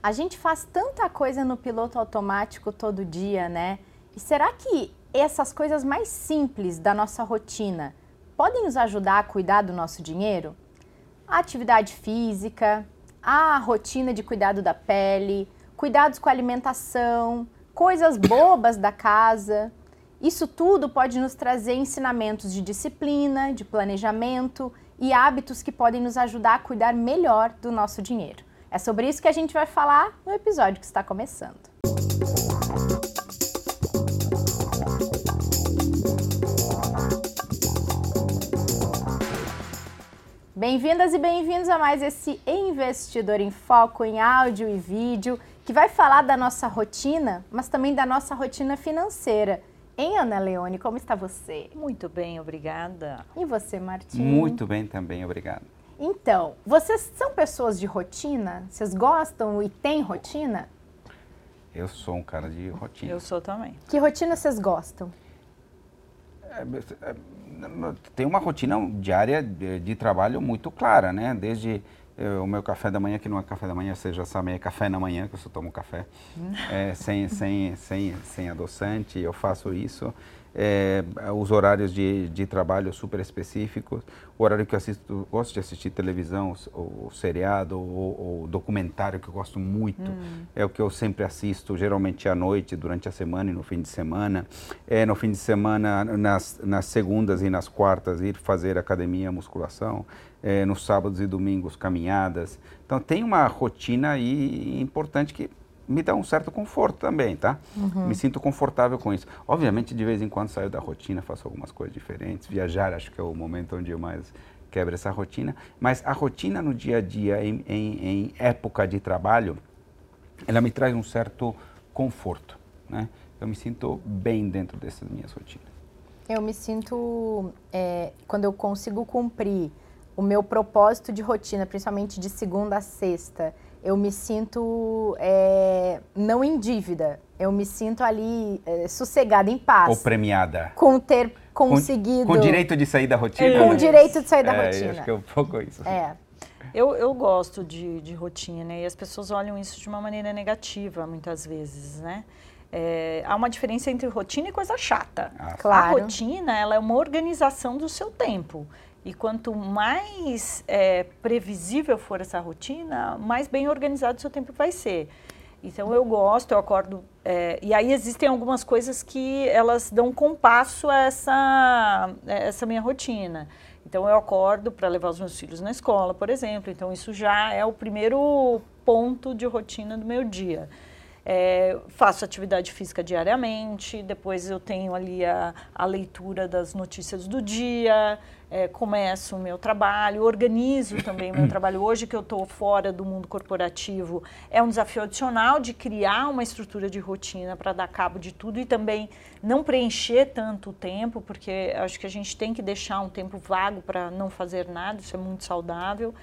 A gente faz tanta coisa no piloto automático todo dia, né? E será que essas coisas mais simples da nossa rotina podem nos ajudar a cuidar do nosso dinheiro? A atividade física, a rotina de cuidado da pele, cuidados com a alimentação, coisas bobas da casa. Isso tudo pode nos trazer ensinamentos de disciplina, de planejamento e hábitos que podem nos ajudar a cuidar melhor do nosso dinheiro. É sobre isso que a gente vai falar no episódio que está começando. Bem-vindas e bem-vindos a mais esse Investidor em Foco em áudio e vídeo, que vai falar da nossa rotina, mas também da nossa rotina financeira. Hein, Ana Leone, como está você? Muito bem, obrigada. E você, Martim? Muito bem também, obrigado. Então, vocês são pessoas de rotina? Vocês gostam e têm rotina? Eu sou um cara de rotina. Eu sou também. Que rotina vocês gostam? É, é, tem uma rotina diária de, de, trabalho muito clara, né? Desde é, o meu café da manhã, que não é café da manhã, você já sabe, é café na manhã, que eu só tomo café, é, sem, sem, sem, sem adoçante, eu faço isso é, os horários de, de trabalho super específicos, o horário que eu assisto, gosto de assistir televisão, o, seriado, ou, o documentário que eu gosto muito, hum. é o que eu sempre assisto, geralmente à noite, durante a semana e no fim de semana. É, no fim de semana, nas, nas segundas e nas quartas, ir fazer academia, musculação. É, nos sábados e domingos, caminhadas. Então, tem uma rotina aí importante que me dá um certo conforto também, tá? Uhum. Me sinto confortável com isso. Obviamente, de vez em quando saio da rotina, faço algumas coisas diferentes. Viajar, acho que é o momento onde eu mais quebro essa rotina. Mas a rotina no dia a dia, em, em, em época de trabalho, ela me traz um certo conforto, né? Eu me sinto bem dentro dessas minhas rotinas. Eu me sinto, é, quando eu consigo cumprir o meu propósito de rotina, principalmente de segunda a sexta, eu me sinto é, não em dívida. Eu me sinto ali é, sossegada, em paz. Ou premiada. Com ter conseguido. Com, com direito de sair da rotina. É. Com direito de sair da é, rotina. Acho que é um pouco isso. É. Eu, eu gosto de, de rotina e as pessoas olham isso de uma maneira negativa muitas vezes, né? É, há uma diferença entre rotina e coisa chata. Ah, claro. A rotina ela é uma organização do seu tempo. E quanto mais é, previsível for essa rotina, mais bem organizado o seu tempo vai ser. Então eu gosto, eu acordo. É, e aí existem algumas coisas que elas dão compasso a essa, essa minha rotina. Então eu acordo para levar os meus filhos na escola, por exemplo. Então isso já é o primeiro ponto de rotina do meu dia. É, faço atividade física diariamente, depois eu tenho ali a, a leitura das notícias do dia, é, começo o meu trabalho, organizo também o meu trabalho. Hoje que eu estou fora do mundo corporativo, é um desafio adicional de criar uma estrutura de rotina para dar cabo de tudo e também não preencher tanto o tempo, porque acho que a gente tem que deixar um tempo vago para não fazer nada, isso é muito saudável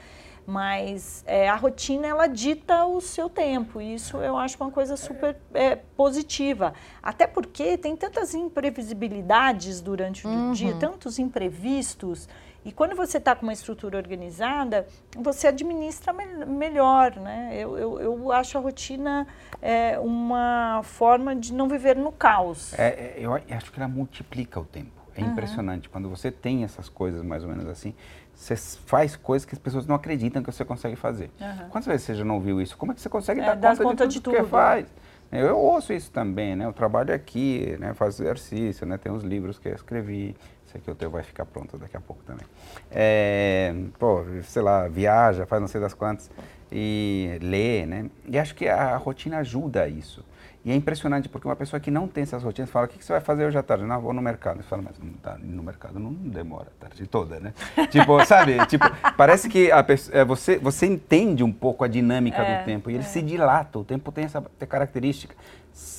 mas é, a rotina ela dita o seu tempo. E isso eu acho uma coisa super é, positiva. Até porque tem tantas imprevisibilidades durante o uhum. dia, tantos imprevistos. E quando você está com uma estrutura organizada, você administra me melhor, né? Eu, eu, eu, acho a rotina é, uma forma de não viver no caos. É, é eu acho que ela multiplica o tempo. É uhum. impressionante. Quando você tem essas coisas mais ou menos assim, você faz coisas que as pessoas não acreditam que você consegue fazer. Uhum. Quantas vezes você já não viu isso? Como é que você consegue é, dar conta, conta, de tudo, de tudo que faz? Eu ouço isso também, né? Eu trabalho aqui, né? faço exercício, né? Tem os livros que eu escrevi. Esse aqui o teu vai ficar pronto daqui a pouco também. É, pô, sei lá, viaja, faz não sei das quantas e lê, né? E acho que a rotina ajuda isso. E é impressionante, porque uma pessoa que não tem essas rotinas fala, o que, que você vai fazer hoje à tarde? Não, vou no mercado. Você fala, mas não tá, no mercado não demora a tarde toda, né? tipo, sabe? Tipo, parece que a pessoa, é, você, você entende um pouco a dinâmica é, do tempo e ele é. se dilata, o tempo tem essa tem característica.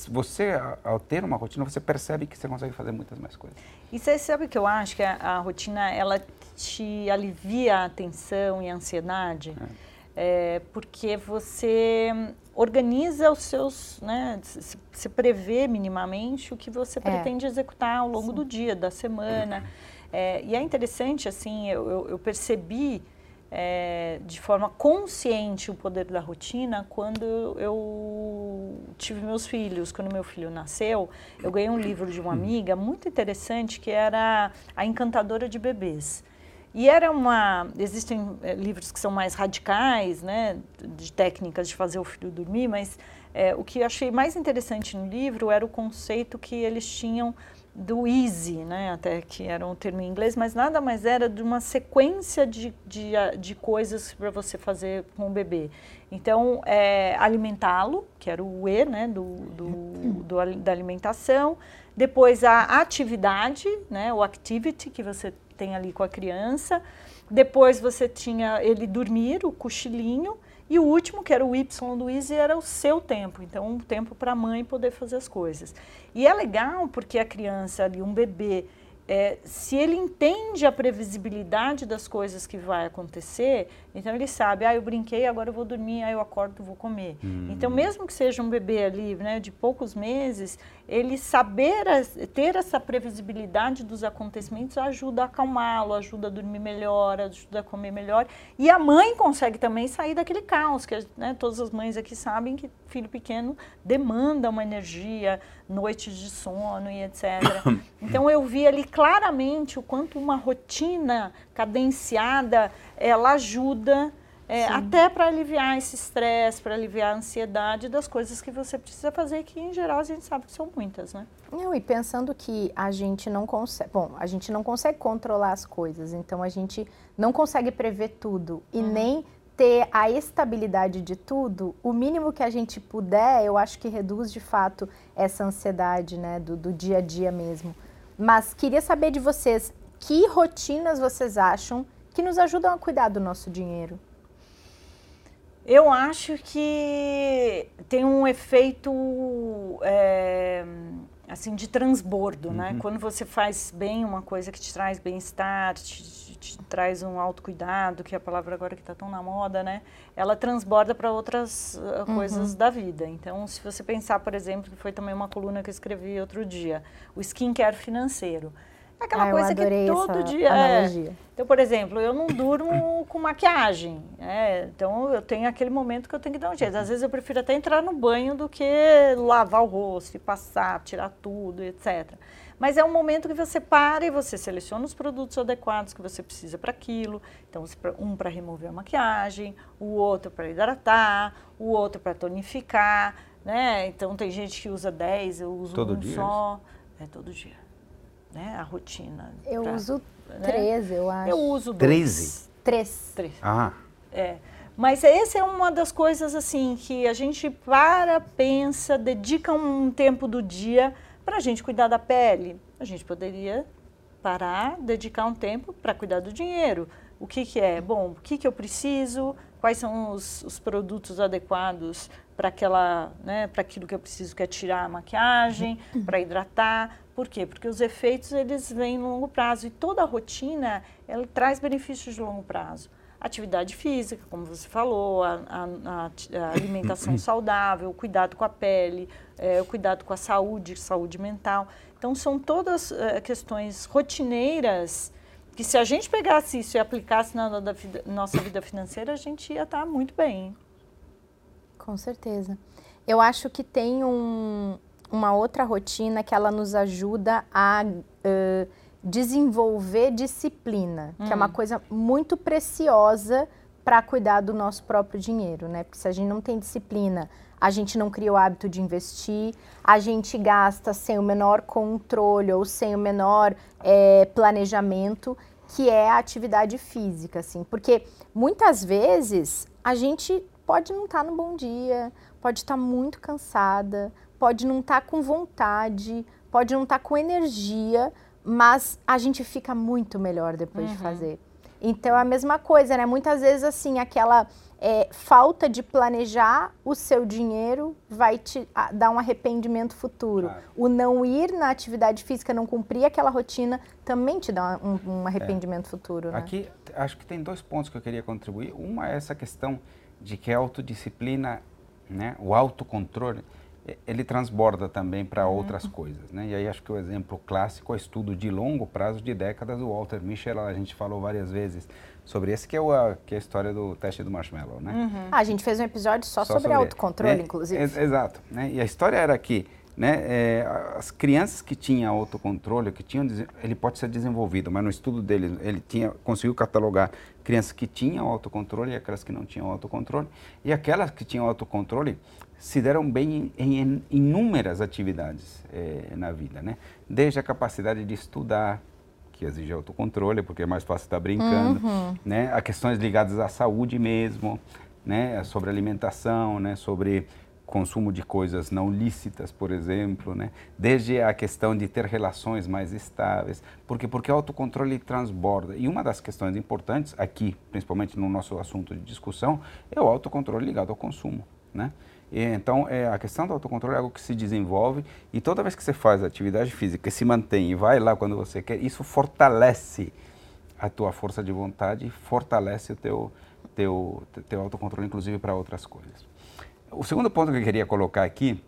Você, ao ter uma rotina, você percebe que você consegue fazer muitas mais coisas. E você sabe que eu acho que a, a rotina, ela te alivia a tensão e a ansiedade? É é, porque você organiza os seus, né, se, se prevê minimamente o que você é. pretende executar ao longo Sim. do dia, da semana. É, e é interessante, assim, eu, eu, eu percebi é, de forma consciente o poder da rotina quando eu tive meus filhos. Quando meu filho nasceu, eu ganhei um livro de uma amiga muito interessante que era A Encantadora de Bebês. E era uma. Existem é, livros que são mais radicais, né, de técnicas de fazer o filho dormir, mas é, o que eu achei mais interessante no livro era o conceito que eles tinham do easy, né, até que era um termo em inglês, mas nada mais era de uma sequência de, de, de coisas para você fazer com o bebê. Então, é, alimentá-lo, que era o E, né, do, do, do, da alimentação. Depois, a atividade, né, o activity que você tem ali com a criança. Depois, você tinha ele dormir, o cochilinho. E o último, que era o Y do Easy, era o seu tempo. Então, um tempo para a mãe poder fazer as coisas. E é legal porque a criança ali, um bebê, é, se ele entende a previsibilidade das coisas que vai acontecer, então ele sabe, ah, eu brinquei, agora eu vou dormir, aí eu acordo, vou comer. Hum. Então, mesmo que seja um bebê ali, né, de poucos meses, ele saber ter essa previsibilidade dos acontecimentos ajuda a acalmá-lo, ajuda a dormir melhor, ajuda a comer melhor. E a mãe consegue também sair daquele caos, que né, todas as mães aqui sabem que filho pequeno demanda uma energia, noites de sono e etc. Então eu vi ali claramente o quanto uma rotina cadenciada ela ajuda é, até para aliviar esse estresse, para aliviar a ansiedade das coisas que você precisa fazer, que em geral a gente sabe que são muitas, né? Não, e pensando que a gente não consegue, bom, a gente não consegue controlar as coisas, então a gente não consegue prever tudo e uhum. nem ter a estabilidade de tudo, o mínimo que a gente puder, eu acho que reduz de fato essa ansiedade, né, do, do dia a dia mesmo. Mas queria saber de vocês, que rotinas vocês acham que nos ajudam a cuidar do nosso dinheiro? Eu acho que tem um efeito é, assim de transbordo, né? uhum. né? Quando você faz bem uma coisa que te traz bem-estar, te, te, te, traz um autocuidado, que é a palavra agora que está tão na moda, né? Ela transborda para outras uh, coisas uhum. da vida. Então, se você pensar, por exemplo, que foi também uma coluna que eu escrevi outro dia, o skincare financeiro. Aquela ah, coisa que todo dia. É. Então, por exemplo, eu não durmo com maquiagem. É, então, eu tenho aquele momento que eu tenho que dar um jeito. Às vezes, eu prefiro até entrar no banho do que lavar o rosto e passar, tirar tudo, etc. Mas é um momento que você para e você seleciona os produtos adequados que você precisa para aquilo. Então, um para remover a maquiagem, o outro para hidratar, o outro para tonificar. Né? Então, tem gente que usa 10, eu uso todo um dia? só. É todo dia né, a rotina. Eu pra, uso né? 13, eu acho. Eu uso 13? Três. Três. Ah. É. Mas essa é uma das coisas assim que a gente para, pensa, dedica um tempo do dia para a gente cuidar da pele. A gente poderia parar, dedicar um tempo para cuidar do dinheiro. O que, que é? Bom, o que, que eu preciso? Quais são os, os produtos adequados para aquela, né, para aquilo que eu preciso, que é tirar a maquiagem, para hidratar, por quê? Porque os efeitos eles vêm no longo prazo e toda a rotina ela traz benefícios de longo prazo. Atividade física, como você falou, a, a, a alimentação saudável, o cuidado com a pele, é, o cuidado com a saúde, saúde mental. Então, são todas é, questões rotineiras que se a gente pegasse isso e aplicasse na, na, na nossa vida financeira, a gente ia estar muito bem. Com certeza. Eu acho que tem um, uma outra rotina que ela nos ajuda a uh, desenvolver disciplina, hum. que é uma hum. coisa muito preciosa para cuidar do nosso próprio dinheiro, né? Porque se a gente não tem disciplina, a gente não cria o hábito de investir, a gente gasta sem o menor controle ou sem o menor é, planejamento, que é a atividade física, assim. Porque muitas vezes a gente pode não estar tá no bom dia, pode estar tá muito cansada, pode não estar tá com vontade, pode não estar tá com energia, mas a gente fica muito melhor depois uhum. de fazer. Então é a mesma coisa, né? Muitas vezes assim, aquela é, falta de planejar o seu dinheiro vai te a, dar um arrependimento futuro. Claro. O não ir na atividade física, não cumprir aquela rotina, também te dá um, um arrependimento é. futuro. Né? Aqui acho que tem dois pontos que eu queria contribuir. Uma é essa questão de que a autodisciplina, né, o autocontrole, ele transborda também para outras coisas, né? E aí acho que o exemplo clássico é o estudo de longo prazo de décadas do Walter Mischel, a gente falou várias vezes sobre esse que é, o, a, que é a história do teste do marshmallow, né? Uhum. Ah, a gente fez um episódio só, só sobre, sobre autocontrole, né? inclusive. É, exato, né? E a história era que né, é, as crianças que tinham autocontrole, que tinham, ele pode ser desenvolvido, mas no estudo dele ele tinha, conseguiu catalogar crianças que tinham autocontrole e aquelas que não tinham autocontrole, e aquelas que tinham autocontrole se deram bem em, inúmeras atividades é, na vida, né? Desde a capacidade de estudar, que exige autocontrole, porque é mais fácil estar brincando, uhum. né? A questões ligadas à saúde mesmo, né? Sobre alimentação, né? Sobre consumo de coisas não lícitas, por exemplo, né? Desde a questão de ter relações mais estáveis, porque porque o autocontrole transborda. E uma das questões importantes aqui, principalmente no nosso assunto de discussão, é o autocontrole ligado ao consumo, né? E, então, é, a questão do autocontrole é algo que se desenvolve e toda vez que você faz atividade física, se mantém e vai lá quando você quer, isso fortalece a tua força de vontade, fortalece o teu, teu, teu autocontrole, inclusive para outras coisas. O segundo ponto que eu queria colocar aqui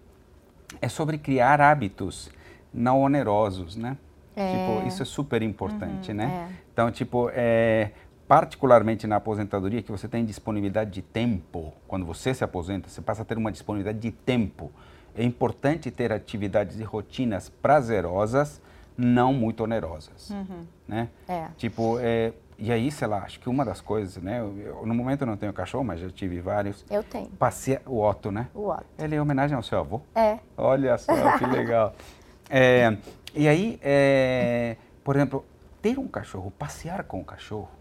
é sobre criar hábitos não onerosos, né? É. Tipo, isso é super importante, uhum, né? É. Então, tipo, é, particularmente na aposentadoria, que você tem disponibilidade de tempo. Quando você se aposenta, você passa a ter uma disponibilidade de tempo. É importante ter atividades e rotinas prazerosas, não muito onerosas, uhum. né? É. Tipo, é, e aí, sei lá, acho que uma das coisas, né? Eu, no momento eu não tenho cachorro, mas já tive vários. Eu tenho. Passei o Otto, né? O Otto. Ele é homenagem ao seu avô? É. Olha só, que legal. É, e aí, é, por exemplo, ter um cachorro, passear com o cachorro,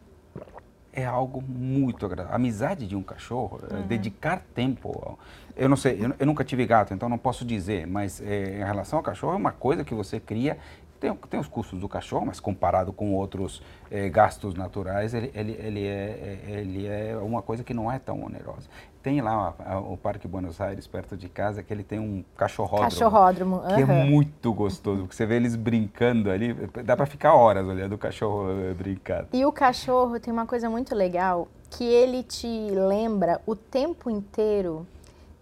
é algo muito agradável. A amizade de um cachorro, é uhum. dedicar tempo. Eu não sei, eu, eu, nunca tive gato, então não posso dizer, mas é, em relação ao cachorro é uma coisa que você cria. Tem, tem os custos do cachorro, mas comparado com outros é, gastos naturais, ele, ele, ele, é, é ele é uma coisa que não é tão onerosa. Tem lá o Parque Buenos Aires, perto de casa, que ele tem um cachorródromo. Cachorródromo, Que uhum. é muito gostoso, porque você vê eles brincando ali, dá para ficar horas olhando o cachorro eh, brincar. E o cachorro tem uma coisa muito legal, que ele te lembra o tempo inteiro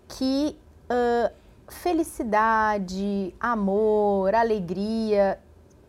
que uh, felicidade, amor, alegria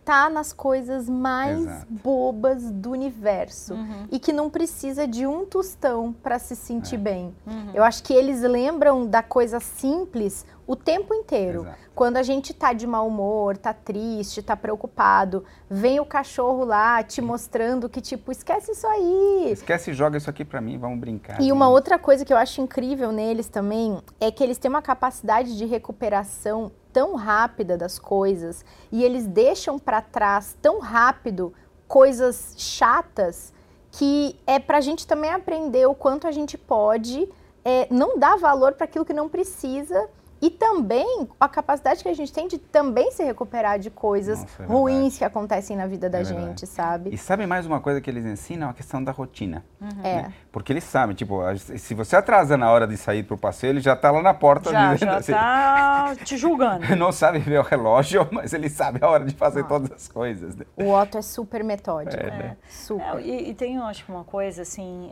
tá nas coisas mais Exato. bobas do universo uhum. e que não precisa de um tostão para se sentir é. bem. Uhum. Eu acho que eles lembram da coisa simples o tempo inteiro. Exato. Quando a gente tá de mau humor, tá triste, tá preocupado, vem o cachorro lá te mostrando que tipo, esquece isso aí. Esquece e joga isso aqui para mim, vamos brincar. E uma outra coisa que eu acho incrível neles também é que eles têm uma capacidade de recuperação tão rápida das coisas e eles deixam para trás tão rápido coisas chatas que é para a gente também aprender o quanto a gente pode é, não dar valor para aquilo que não precisa e também a capacidade que a gente tem de também se recuperar de coisas Nossa, é ruins que acontecem na vida da é gente, sabe? E sabe mais uma coisa que eles ensinam? A questão da rotina. Uhum. Né? É. Porque eles sabem, tipo, se você atrasa na hora de sair para o passeio, ele já está lá na porta. Já, dizendo, já está assim, te julgando. Não sabe ver o relógio, mas ele sabe a hora de fazer ah. todas as coisas. Né? O Otto é super metódico. É, né? Super. E, e, tem, eu acho, uma coisa, assim,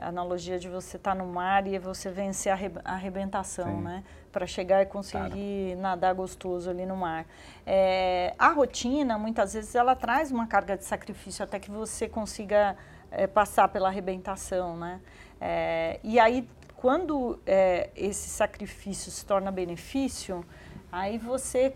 a analogia de você estar tá no mar e você vencer a arrebentação, Sim. né? Para chegar e conseguir claro. nadar gostoso ali no mar. É, a rotina, muitas vezes, ela traz uma carga de sacrifício até que você consiga é, passar pela arrebentação, né? É, e aí, quando é, esse sacrifício se torna benefício, aí você,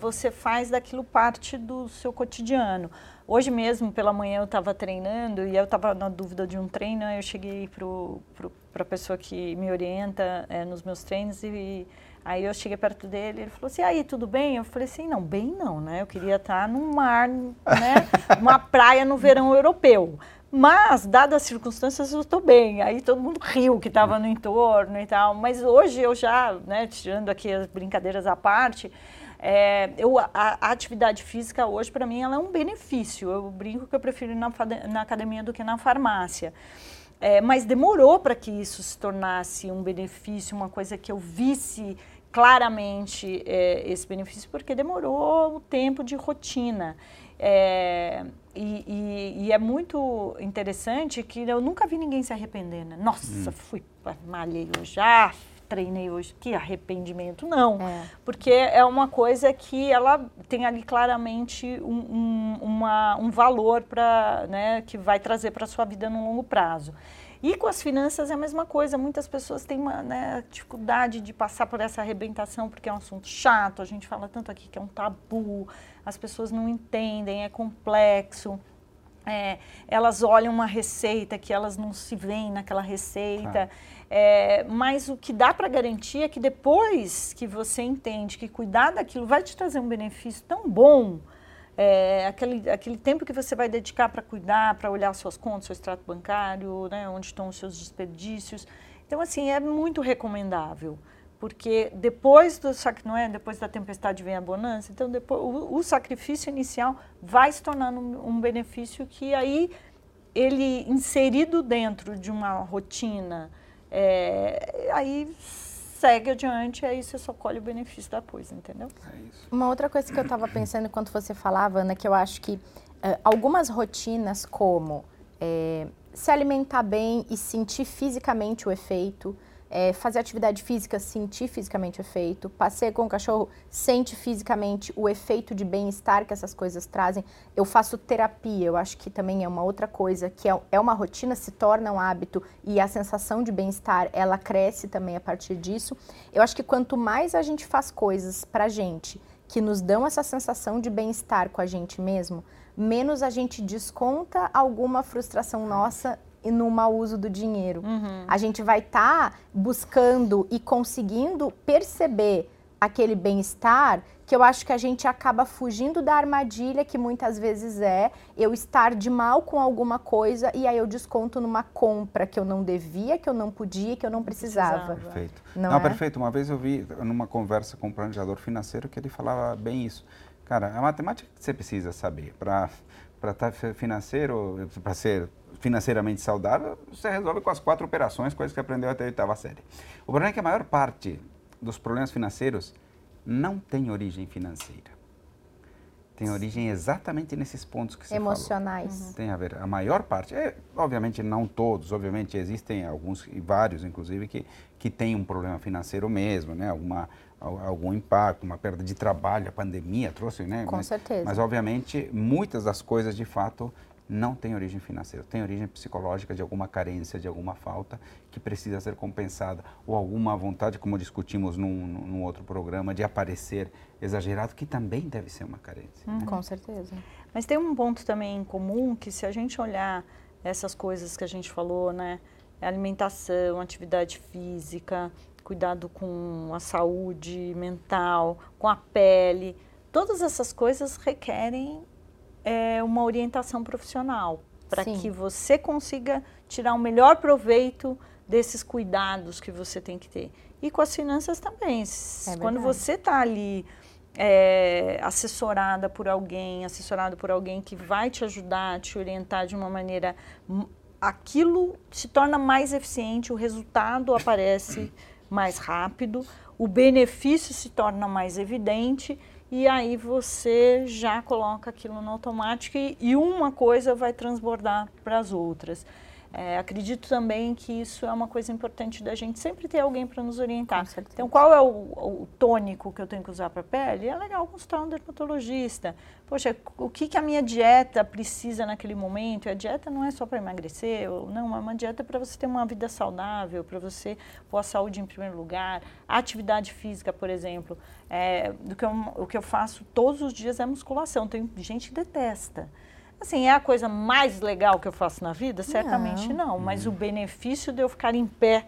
você faz daquilo parte do seu cotidiano. Hoje mesmo, pela manhã, eu estava treinando e eu estava na dúvida de um treino, eu cheguei para a pessoa que me orienta é, nos meus treinos e Aí eu cheguei perto dele, ele falou assim, aí, tudo bem? Eu falei assim, não, bem não, né? Eu queria estar num mar, né? Uma praia no verão europeu. Mas, dadas as circunstâncias, eu estou bem. Aí todo mundo riu que estava no entorno e tal. Mas hoje eu já, né, tirando aqui as brincadeiras à parte, é, eu, a, a, atividade física hoje, para mim, ela é um benefício. Eu brinco que eu prefiro ir na, na academia do que na farmácia. É, mas demorou para que isso se tornasse um benefício, uma coisa que eu visse claramente é, esse benefício, porque demorou o tempo de rotina. É, e, e, e, é muito interessante que eu nunca vi ninguém se arrepender. Né? Nossa, hum. fui malhei hoje, ah, treinei hoje, que arrependimento. Não, É. porque é uma coisa que ela tem ali claramente um, um, uma, um valor para, né, que vai trazer para a sua vida no longo prazo. E com as finanças é a mesma coisa. Muitas pessoas têm uma né, dificuldade de passar por essa arrebentação porque é um assunto chato. A gente fala tanto aqui que é um tabu, as pessoas não entendem, é complexo. É, elas olham uma receita que elas não se veem naquela receita. É, mas o que dá para garantir é que depois que você entende que cuidar daquilo vai te trazer um benefício tão bom, é, aquele, aquele tempo que você vai dedicar para cuidar, para olhar suas contas, seu extrato bancário, né, onde estão os seus desperdícios. Então, assim, é muito recomendável porque depois do sac não é? Depois da tempestade vem a bonança então depois o, o sacrifício inicial vai se tornando um, um, benefício que aí ele inserido dentro de uma rotina é, aí segue adiante aí você só colhe o benefício da coisa entendeu? É uma outra coisa que eu estava pensando enquanto você falava Ana que eu acho que uh, algumas rotinas como é, se alimentar bem e sentir fisicamente o efeito é, fazer atividade física, sentir fisicamente o efeito, passeio com o cachorro, sente fisicamente o efeito de bem-estar que essas coisas trazem. Eu faço terapia, eu acho que também é uma outra coisa, que é, é uma rotina, se torna um hábito e a sensação de bem-estar, ela cresce também a partir disso. Eu acho que quanto mais a gente faz coisas pra gente que nos dão essa sensação de bem-estar com a gente mesmo, menos a gente desconta alguma frustração nossa e no mau uso do dinheiro. Uhum. A gente vai estar tá buscando e conseguindo perceber aquele bem-estar que eu acho que a gente acaba fugindo da armadilha que muitas vezes é eu estar de mal com alguma coisa e aí eu desconto numa compra que eu não devia, que eu não podia, que eu não precisava. Perfeito. Não, não é? perfeito. Uma vez eu vi numa conversa com um planejador financeiro que ele falava bem isso. Cara, a matemática que você precisa saber para para estar tá financeiro, para ser financeiramente saudável, você resolve com as quatro operações, coisas que aprendeu até a oitava série. O problema é que a maior parte dos problemas financeiros não tem origem financeira. Tem origem exatamente nesses pontos que você Emocionais. falou. Uhum. Tem a ver. A maior parte, é, obviamente não todos, obviamente existem alguns, e vários inclusive, que, que têm um problema financeiro mesmo, né? Alguma, algum impacto, uma perda de trabalho, a pandemia trouxe, né? Com mas, certeza. Mas, obviamente, muitas das coisas, de fato, não tem origem financeira, tem origem psicológica de alguma carência, de alguma falta que precisa ser compensada, ou alguma vontade, como discutimos num, num outro programa, de aparecer exagerado, que também deve ser uma carência. Hum, né? Com certeza. Mas tem um ponto também em comum que se a gente olhar essas coisas que a gente falou, né, alimentação, atividade física, cuidado com a saúde mental, com a pele, todas essas coisas requerem é, uma orientação profissional para que você consiga tirar o melhor proveito desses cuidados que você tem que ter. E com as finanças também. É Quando você está ali é, assessorada por alguém, assessorada por alguém que vai te ajudar, te orientar de uma maneira, aquilo se torna mais eficiente, o resultado aparece mais rápido, o benefício se torna mais evidente e aí você já coloca aquilo no automático e, e uma coisa vai transbordar para as outras. É, acredito também que isso é uma coisa importante da gente sempre ter alguém para nos orientar. Então, qual é o, o, tônico que eu tenho que usar para a pele? É legal consultar um dermatologista. Poxa, o que, que a minha dieta precisa naquele momento? A dieta não é só para emagrecer, ou, não, é uma dieta para você ter uma vida saudável, para você pôr a saúde em primeiro lugar. A atividade física, por exemplo, é, do que eu, o que eu faço todos os dias é musculação. Tem gente que detesta. Assim, é a coisa mais legal que eu faço na vida? Certamente não, não mas o benefício de eu ficar em pé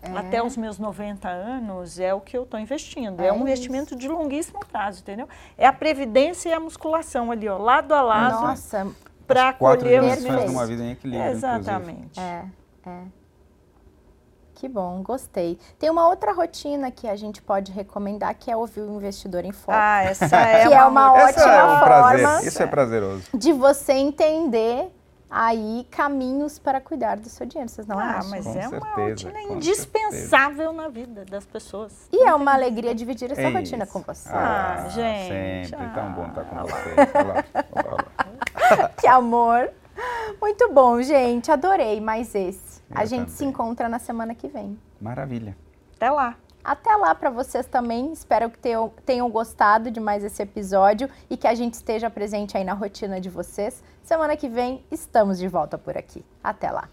é. até os meus 90 anos é o que eu estou investindo. É, é um isso. investimento de longuíssimo prazo, entendeu? É a previdência e a musculação ali, ó, lado a lado. Nossa, para colher os meus... uma vida em equilíbrio, Exatamente. É, é. Que bom, gostei. Tem uma outra rotina que a gente pode recomendar, que é ouvir o investidor em foco. Ah, essa é que uma, é uma ótima é um forma. Isso é prazeroso. de você entender aí caminhos para cuidar do seu dinheiro, vocês não ah, acham? mas com é certeza, uma rotina indispensável certeza. na vida das pessoas. E é uma alegria dividir essa é rotina isso. com você. Ah, ah gente. Sempre, ah, tão bom estar com você. que amor. Muito bom, gente. Adorei mais esse. Eu a gente também. se encontra na semana que vem. Maravilha. Até lá. Até lá para vocês também. Espero que tenham, tenham gostado de mais esse episódio e que a gente esteja presente aí na rotina de vocês. Semana que vem estamos de volta por aqui. Até lá.